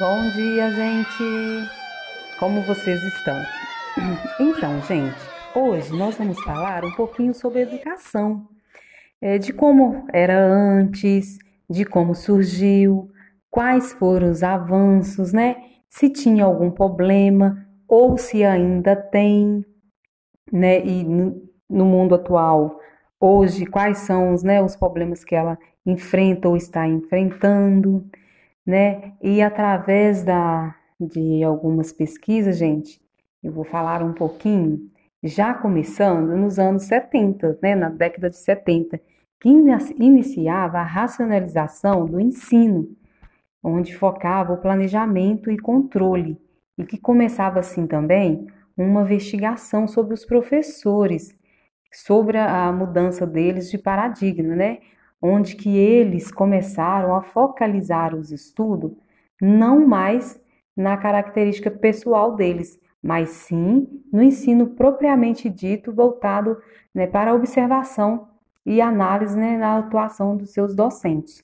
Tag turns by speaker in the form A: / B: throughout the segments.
A: Bom dia, gente! Como vocês estão? Então, gente, hoje nós vamos falar um pouquinho sobre educação, é, de como era antes, de como surgiu, quais foram os avanços, né? Se tinha algum problema ou se ainda tem, né? E no, mundo atual, hoje, quais são os, né, os problemas que ela enfrenta ou está enfrentando né? E através da, de algumas pesquisas, gente, eu vou falar um pouquinho, já começando nos anos 70, né, na década de 70, que iniciava a racionalização do ensino, onde focava o planejamento e controle, e que começava assim também uma investigação sobre os professores, sobre a mudança deles de paradigma, né? Onde que eles começaram a focalizar os estudos não mais na característica pessoal deles, mas sim no ensino propriamente dito voltado né, para a observação e análise né, na atuação dos seus docentes.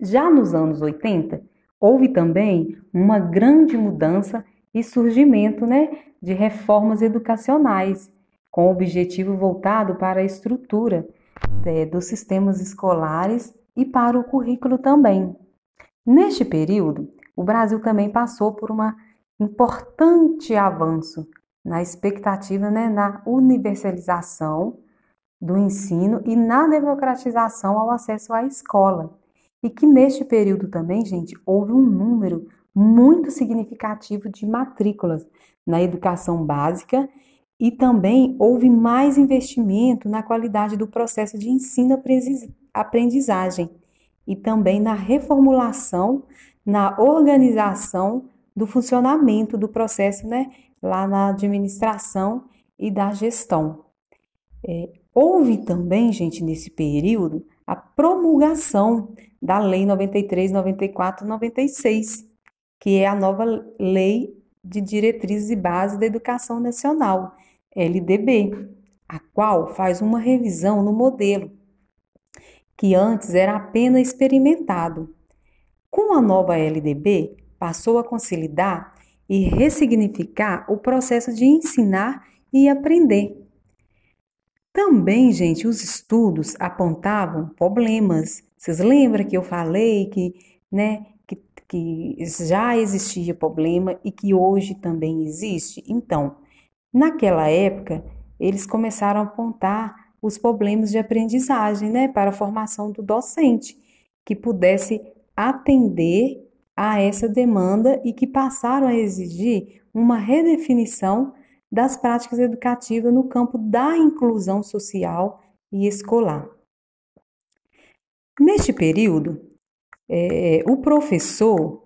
A: Já nos anos 80, houve também uma grande mudança e surgimento né, de reformas educacionais, com o objetivo voltado para a estrutura é, dos sistemas escolares e para o currículo também. Neste período, o Brasil também passou por um importante avanço na expectativa, né, na universalização do ensino e na democratização ao acesso à escola. E que neste período também, gente, houve um número muito significativo de matrículas na educação básica e também houve mais investimento na qualidade do processo de ensino-aprendizagem e também na reformulação, na organização do funcionamento do processo, né, lá na administração e da gestão. É, houve também, gente, nesse período, a promulgação da Lei 93, 94, 96, que é a nova Lei de Diretrizes e Bases da Educação Nacional, LDB, a qual faz uma revisão no modelo, que antes era apenas experimentado. Com a nova LDB, passou a consolidar e ressignificar o processo de ensinar e aprender. Também, gente, os estudos apontavam problemas. Vocês lembram que eu falei que, né, que, que já existia problema e que hoje também existe? Então, Naquela época, eles começaram a apontar os problemas de aprendizagem né, para a formação do docente, que pudesse atender a essa demanda e que passaram a exigir uma redefinição das práticas educativas no campo da inclusão social e escolar. Neste período, é, o professor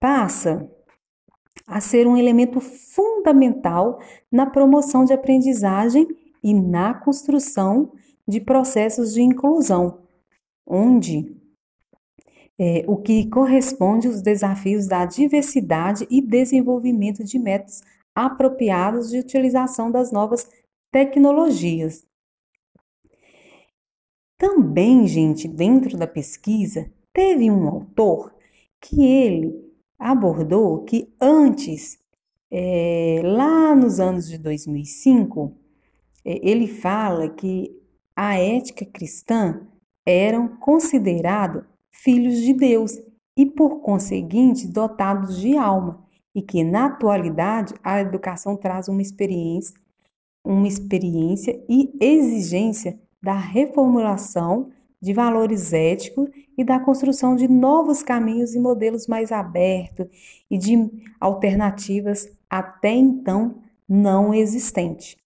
A: passa a ser um elemento fundamental na promoção de aprendizagem e na construção de processos de inclusão, onde é, o que corresponde aos desafios da diversidade e desenvolvimento de métodos apropriados de utilização das novas tecnologias. Também, gente, dentro da pesquisa, teve um autor que ele abordou que antes, é, lá nos anos de 2005, é, ele fala que a ética cristã eram considerados filhos de Deus e, por conseguinte, dotados de alma, e que na atualidade a educação traz uma experiência, uma experiência e exigência da reformulação de valores éticos e da construção de novos caminhos e modelos mais abertos e de alternativas até então não existentes.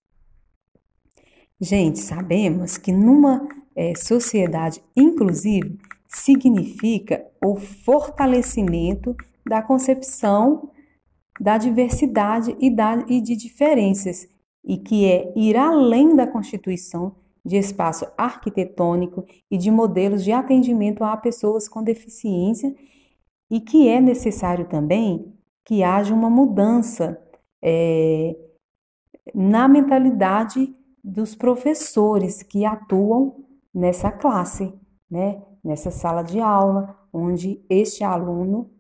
A: Gente, sabemos que numa é, sociedade inclusiva significa o fortalecimento da concepção da diversidade e, da, e de diferenças, e que é ir além da Constituição de espaço arquitetônico e de modelos de atendimento a pessoas com deficiência e que é necessário também que haja uma mudança é, na mentalidade dos professores que atuam nessa classe, né? nessa sala de aula, onde este aluno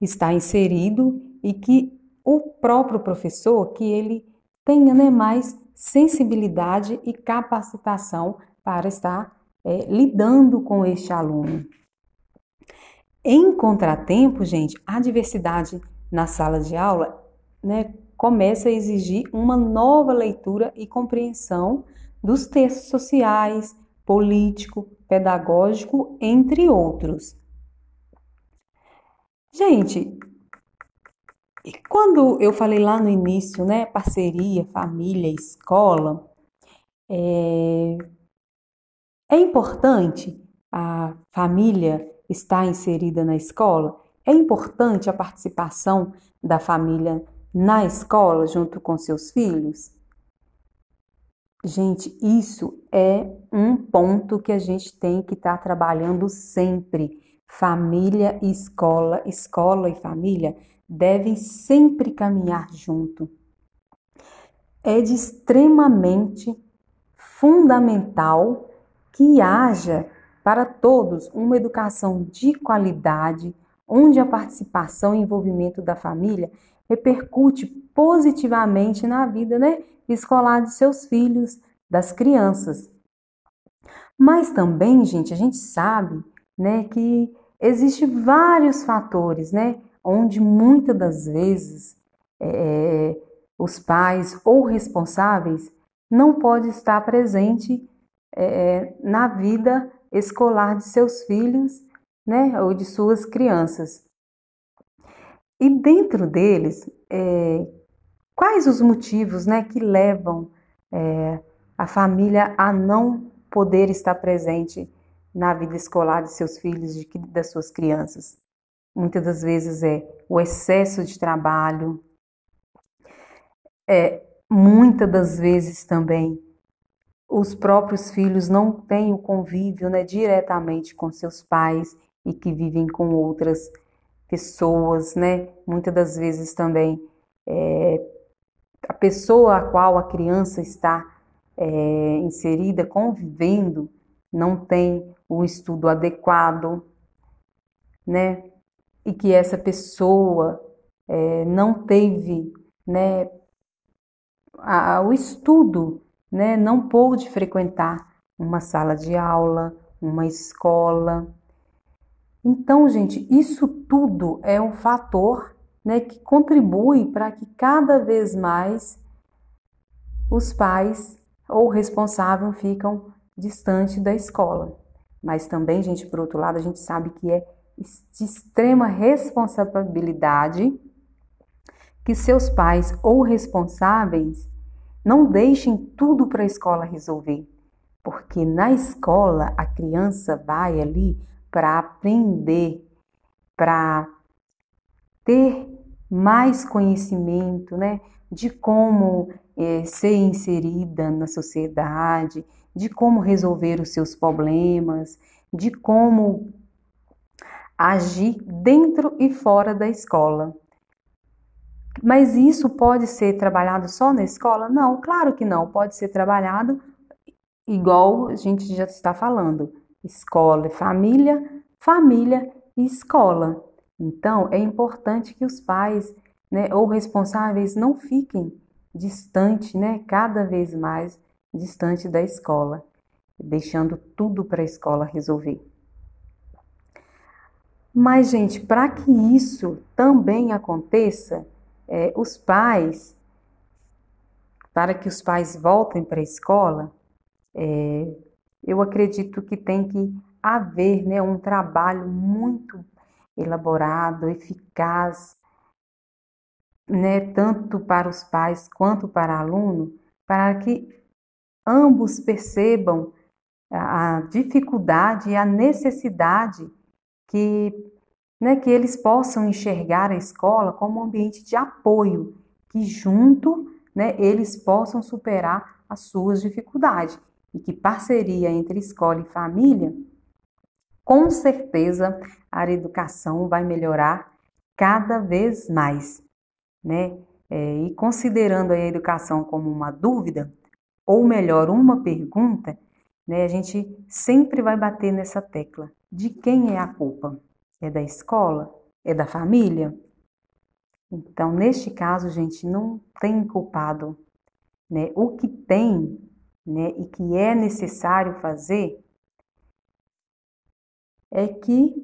A: está inserido e que o próprio professor, que ele tenha né, mais sensibilidade e capacitação para estar é, lidando com este aluno. Em contratempo, gente, a diversidade na sala de aula né, começa a exigir uma nova leitura e compreensão dos textos sociais, político, pedagógico, entre outros. Gente, e quando eu falei lá no início, né, parceria, família, escola, é, é importante a família estar inserida na escola? É importante a participação da família na escola junto com seus filhos? Gente, isso é um ponto que a gente tem que estar tá trabalhando sempre. Família e escola, escola e família devem sempre caminhar junto. É de extremamente fundamental que haja para todos uma educação de qualidade, onde a participação e envolvimento da família repercute positivamente na vida né, escolar de seus filhos, das crianças. Mas também, gente, a gente sabe né, que existem vários fatores, né, onde muitas das vezes é, os pais ou responsáveis não podem estar presente é, na vida escolar de seus filhos, né, ou de suas crianças. E dentro deles, é, quais os motivos, né, que levam é, a família a não poder estar presente na vida escolar de seus filhos, de, das suas crianças? Muitas das vezes é o excesso de trabalho, é muitas das vezes também os próprios filhos não têm o convívio né, diretamente com seus pais e que vivem com outras pessoas, né? Muitas das vezes também é, a pessoa a qual a criança está é, inserida, convivendo, não tem o estudo adequado, né? E que essa pessoa é, não teve, né, a, o estudo né, não pôde frequentar uma sala de aula, uma escola. Então, gente, isso tudo é um fator né, que contribui para que cada vez mais os pais ou responsável ficam distante da escola. Mas também, gente, por outro lado, a gente sabe que é de extrema responsabilidade que seus pais ou responsáveis não deixem tudo para a escola resolver, porque na escola a criança vai ali para aprender, para ter mais conhecimento, né, de como é, ser inserida na sociedade, de como resolver os seus problemas, de como agir dentro e fora da escola. Mas isso pode ser trabalhado só na escola? Não, claro que não. Pode ser trabalhado igual a gente já está falando: escola e família, família e escola. Então, é importante que os pais né, ou responsáveis não fiquem distante, né, cada vez mais distante da escola, deixando tudo para a escola resolver. Mas, gente, para que isso também aconteça, é, os pais, para que os pais voltem para a escola, é, eu acredito que tem que haver né, um trabalho muito elaborado, eficaz, né, tanto para os pais quanto para o aluno, para que ambos percebam a dificuldade e a necessidade que né, que eles possam enxergar a escola como um ambiente de apoio, que junto né, eles possam superar as suas dificuldades e que parceria entre escola e família, com certeza a educação vai melhorar cada vez mais, né? É, e considerando a educação como uma dúvida, ou melhor, uma pergunta, né, a gente sempre vai bater nessa tecla: de quem é a culpa? É da escola? é da família. Então, neste caso, gente, não tem culpado, né? O que tem, né, e que é necessário fazer é que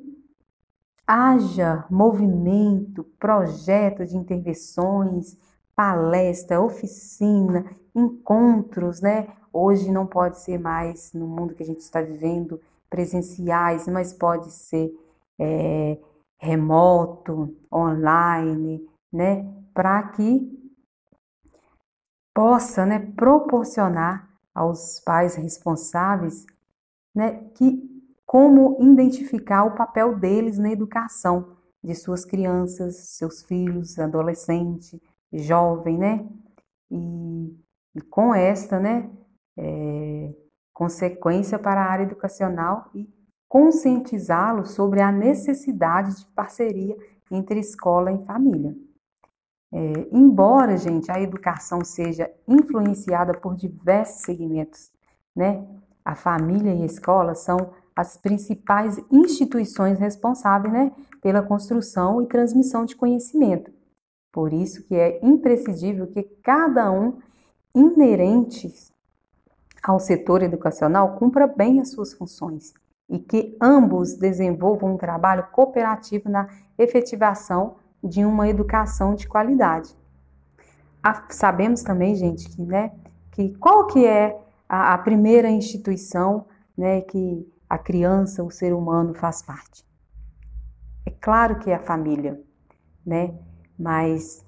A: haja movimento, projeto de intervenções, palestra, oficina, encontros, né? Hoje não pode ser mais no mundo que a gente está vivendo presenciais, mas pode ser é, remoto, online, né? Para que possa, né, proporcionar aos pais responsáveis, né, que como identificar o papel deles na educação de suas crianças, seus filhos, adolescente, jovem, né? E, e com esta, né, é, consequência para a área educacional e conscientizá-los sobre a necessidade de parceria entre escola e família. É, embora, gente, a educação seja influenciada por diversos segmentos, né? A família e a escola são as principais instituições responsáveis né, pela construção e transmissão de conhecimento. Por isso que é imprescindível que cada um inerente ao setor educacional cumpra bem as suas funções e que ambos desenvolvam um trabalho cooperativo na efetivação de uma educação de qualidade. sabemos também, gente, que, né, que qual que é a, a primeira instituição né, que a criança, o ser humano faz parte. É claro que é a família, né? Mas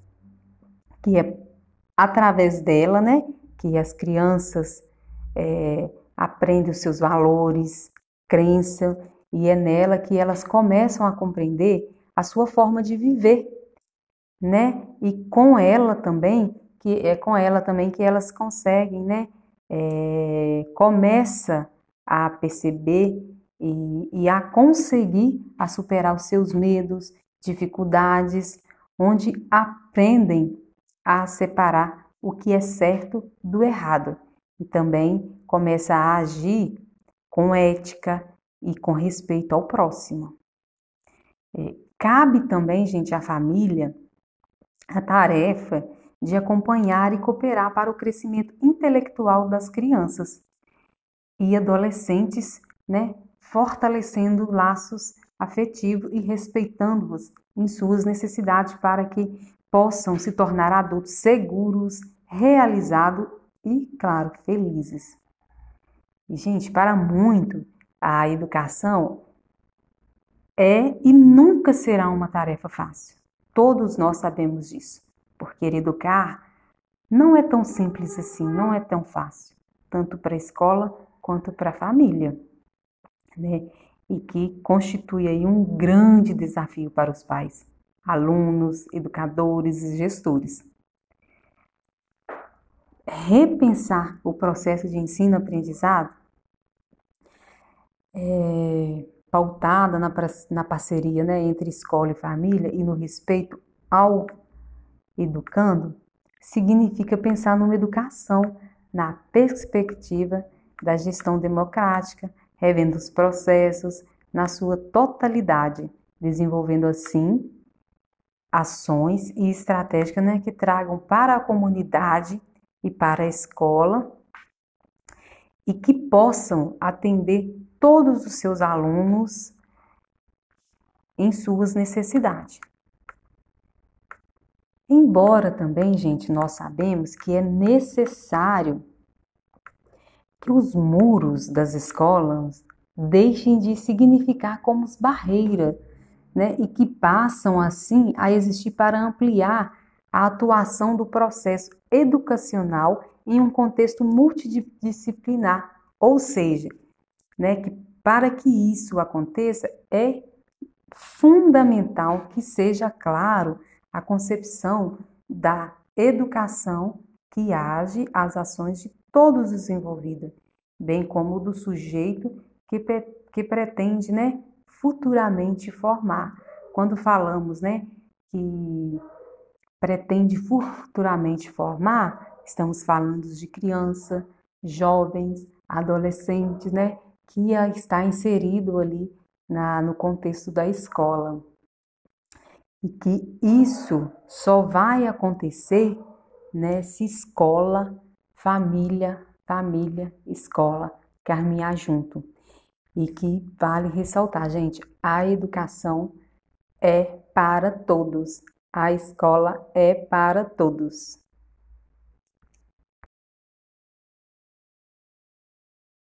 A: que é através dela, né, que as crianças é, aprendem os seus valores, crença, e é nela que elas começam a compreender a sua forma de viver, né? E com ela também, que é com ela também que elas conseguem, né? É, começa a perceber e, e a conseguir a superar os seus medos, dificuldades, onde aprendem a separar o que é certo do errado e também começa a agir com ética e com respeito ao próximo. É, cabe também, gente, à família a tarefa de acompanhar e cooperar para o crescimento intelectual das crianças, e adolescentes, né, fortalecendo laços afetivos e respeitando-os em suas necessidades para que possam se tornar adultos seguros, realizados e, claro, felizes. E, gente, para muito, a educação é e nunca será uma tarefa fácil. Todos nós sabemos disso, porque educar não é tão simples assim, não é tão fácil, tanto para a escola quanto para a família, né? E que constitui aí um grande desafio para os pais, alunos, educadores e gestores. Repensar o processo de ensino-aprendizado é, pautada na, na parceria né, entre escola e família e no respeito ao educando, significa pensar numa educação na perspectiva da gestão democrática, revendo os processos na sua totalidade, desenvolvendo assim ações e estratégias né, que tragam para a comunidade e para a escola e que possam atender todos os seus alunos em suas necessidades. Embora também, gente, nós sabemos que é necessário que os muros das escolas deixem de significar como barreira, né, e que passam assim a existir para ampliar a atuação do processo educacional em um contexto multidisciplinar, ou seja, né, que para que isso aconteça é fundamental que seja claro a concepção da educação que age as ações de todos os envolvidos, bem como do sujeito que, que pretende né, futuramente formar. Quando falamos né, que pretende futuramente formar, estamos falando de criança, jovens, adolescentes, né, que está inserido ali na, no contexto da escola. e que isso só vai acontecer né, se escola, família, família, escola caminhar junto. E que vale ressaltar, gente, a educação é para todos. A escola é para todos.